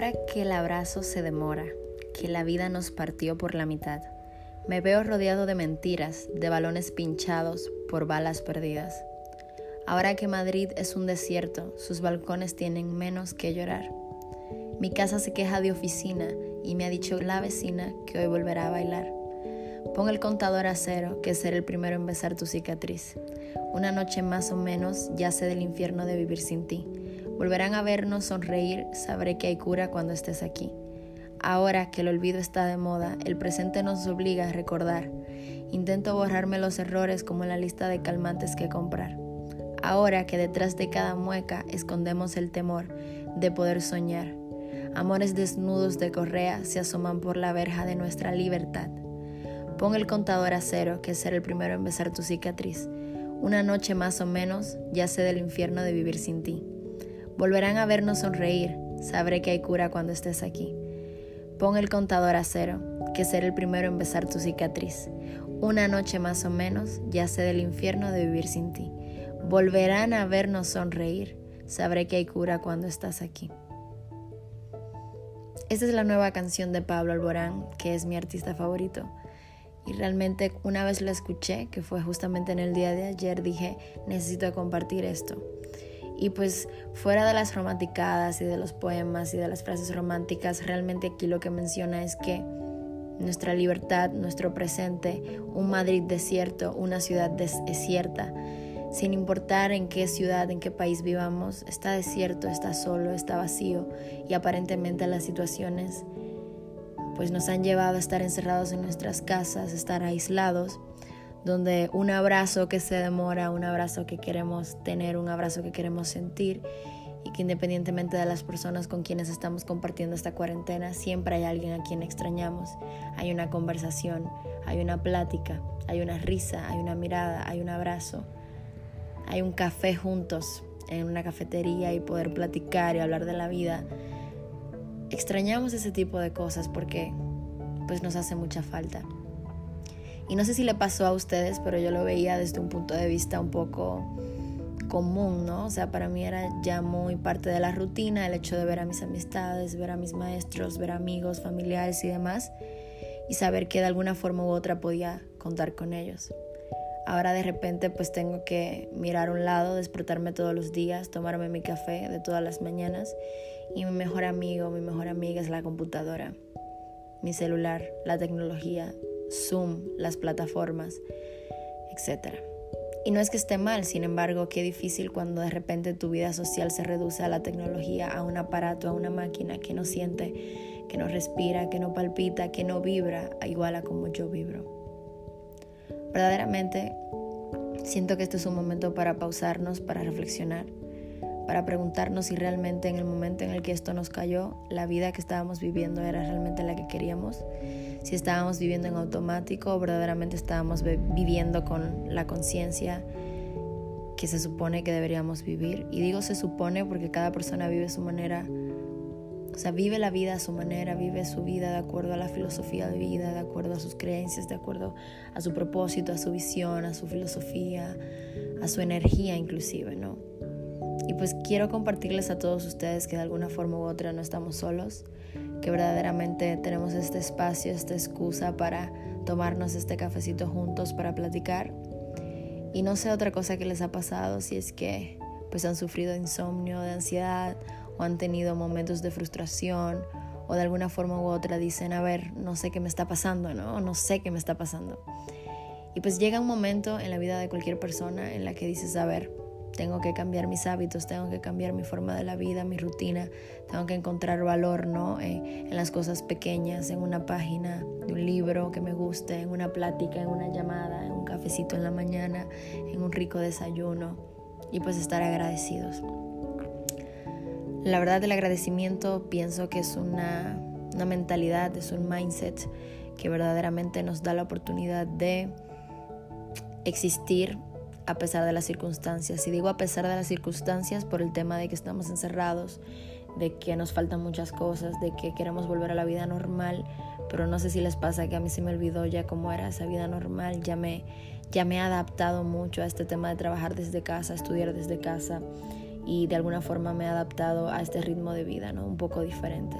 Ahora que el abrazo se demora, que la vida nos partió por la mitad, me veo rodeado de mentiras, de balones pinchados por balas perdidas. Ahora que Madrid es un desierto, sus balcones tienen menos que llorar. Mi casa se queja de oficina y me ha dicho la vecina que hoy volverá a bailar. Pon el contador a cero, que ser el primero en besar tu cicatriz. Una noche más o menos ya sé del infierno de vivir sin ti. Volverán a vernos sonreír, sabré que hay cura cuando estés aquí. Ahora que el olvido está de moda, el presente nos obliga a recordar. Intento borrarme los errores como la lista de calmantes que comprar. Ahora que detrás de cada mueca escondemos el temor de poder soñar. Amores desnudos de correa se asoman por la verja de nuestra libertad. Pon el contador a cero, que es ser el primero en besar tu cicatriz. Una noche más o menos, ya sé del infierno de vivir sin ti. Volverán a vernos sonreír, sabré que hay cura cuando estés aquí. Pon el contador a cero, que ser el primero en besar tu cicatriz. Una noche más o menos, ya sé del infierno de vivir sin ti. Volverán a vernos sonreír, sabré que hay cura cuando estás aquí. Esta es la nueva canción de Pablo Alborán, que es mi artista favorito. Y realmente una vez la escuché, que fue justamente en el día de ayer, dije, necesito compartir esto. Y pues fuera de las romanticadas y de los poemas y de las frases románticas, realmente aquí lo que menciona es que nuestra libertad, nuestro presente, un Madrid desierto, una ciudad desierta, sin importar en qué ciudad, en qué país vivamos, está desierto, está solo, está vacío y aparentemente las situaciones pues nos han llevado a estar encerrados en nuestras casas, estar aislados donde un abrazo que se demora, un abrazo que queremos tener, un abrazo que queremos sentir y que independientemente de las personas con quienes estamos compartiendo esta cuarentena, siempre hay alguien a quien extrañamos. Hay una conversación, hay una plática, hay una risa, hay una mirada, hay un abrazo, hay un café juntos en una cafetería y poder platicar y hablar de la vida. Extrañamos ese tipo de cosas porque pues nos hace mucha falta. Y no sé si le pasó a ustedes, pero yo lo veía desde un punto de vista un poco común, ¿no? O sea, para mí era ya muy parte de la rutina el hecho de ver a mis amistades, ver a mis maestros, ver amigos, familiares y demás, y saber que de alguna forma u otra podía contar con ellos. Ahora de repente pues tengo que mirar un lado, despertarme todos los días, tomarme mi café de todas las mañanas y mi mejor amigo, mi mejor amiga es la computadora, mi celular, la tecnología, Zoom, las plataformas, etc. Y no es que esté mal, sin embargo, qué difícil cuando de repente tu vida social se reduce a la tecnología, a un aparato, a una máquina que no siente, que no respira, que no palpita, que no vibra igual a como yo vibro. Verdaderamente siento que este es un momento para pausarnos, para reflexionar para preguntarnos si realmente en el momento en el que esto nos cayó, la vida que estábamos viviendo era realmente la que queríamos, si estábamos viviendo en automático o verdaderamente estábamos viviendo con la conciencia que se supone que deberíamos vivir. Y digo se supone porque cada persona vive su manera, o sea, vive la vida a su manera, vive su vida de acuerdo a la filosofía de vida, de acuerdo a sus creencias, de acuerdo a su propósito, a su visión, a su filosofía, a su energía inclusive, ¿no? Y pues quiero compartirles a todos ustedes que de alguna forma u otra no estamos solos, que verdaderamente tenemos este espacio, esta excusa para tomarnos este cafecito juntos para platicar. Y no sé otra cosa que les ha pasado, si es que pues han sufrido insomnio, de ansiedad o han tenido momentos de frustración o de alguna forma u otra dicen, a ver, no sé qué me está pasando, ¿no? No sé qué me está pasando. Y pues llega un momento en la vida de cualquier persona en la que dices, a ver, tengo que cambiar mis hábitos, tengo que cambiar mi forma de la vida, mi rutina, tengo que encontrar valor ¿no? Eh, en las cosas pequeñas, en una página de un libro que me guste, en una plática, en una llamada, en un cafecito en la mañana, en un rico desayuno y pues estar agradecidos. La verdad del agradecimiento pienso que es una, una mentalidad, es un mindset que verdaderamente nos da la oportunidad de existir a pesar de las circunstancias. Y digo a pesar de las circunstancias por el tema de que estamos encerrados, de que nos faltan muchas cosas, de que queremos volver a la vida normal, pero no sé si les pasa que a mí se me olvidó ya cómo era esa vida normal, ya me, ya me he adaptado mucho a este tema de trabajar desde casa, estudiar desde casa y de alguna forma me he adaptado a este ritmo de vida, ¿no? Un poco diferente.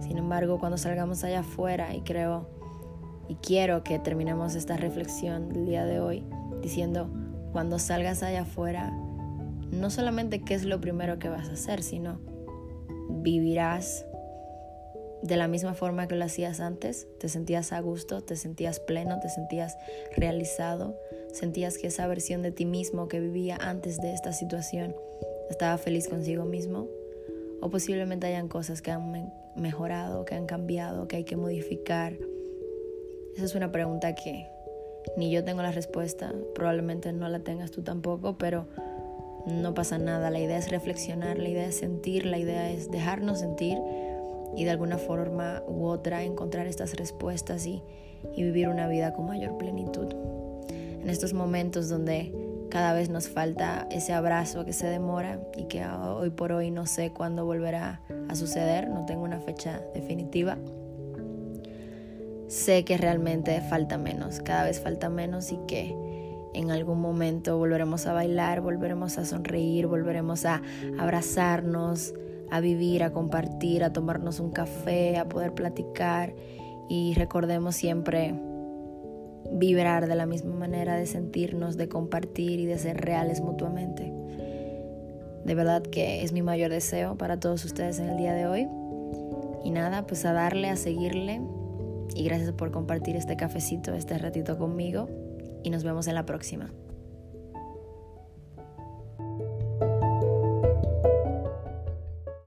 Sin embargo, cuando salgamos allá afuera y creo y quiero que terminemos esta reflexión del día de hoy diciendo, cuando salgas allá afuera, no solamente qué es lo primero que vas a hacer, sino vivirás de la misma forma que lo hacías antes, te sentías a gusto, te sentías pleno, te sentías realizado, sentías que esa versión de ti mismo que vivía antes de esta situación estaba feliz consigo mismo, o posiblemente hayan cosas que han mejorado, que han cambiado, que hay que modificar. Esa es una pregunta que ni yo tengo la respuesta, probablemente no la tengas tú tampoco, pero no pasa nada. La idea es reflexionar, la idea es sentir, la idea es dejarnos sentir y de alguna forma u otra encontrar estas respuestas y, y vivir una vida con mayor plenitud. En estos momentos donde cada vez nos falta ese abrazo que se demora y que hoy por hoy no sé cuándo volverá a suceder, no tengo una fecha definitiva. Sé que realmente falta menos, cada vez falta menos y que en algún momento volveremos a bailar, volveremos a sonreír, volveremos a abrazarnos, a vivir, a compartir, a tomarnos un café, a poder platicar y recordemos siempre vibrar de la misma manera, de sentirnos, de compartir y de ser reales mutuamente. De verdad que es mi mayor deseo para todos ustedes en el día de hoy. Y nada, pues a darle, a seguirle. Y gracias por compartir este cafecito, este ratito conmigo. Y nos vemos en la próxima.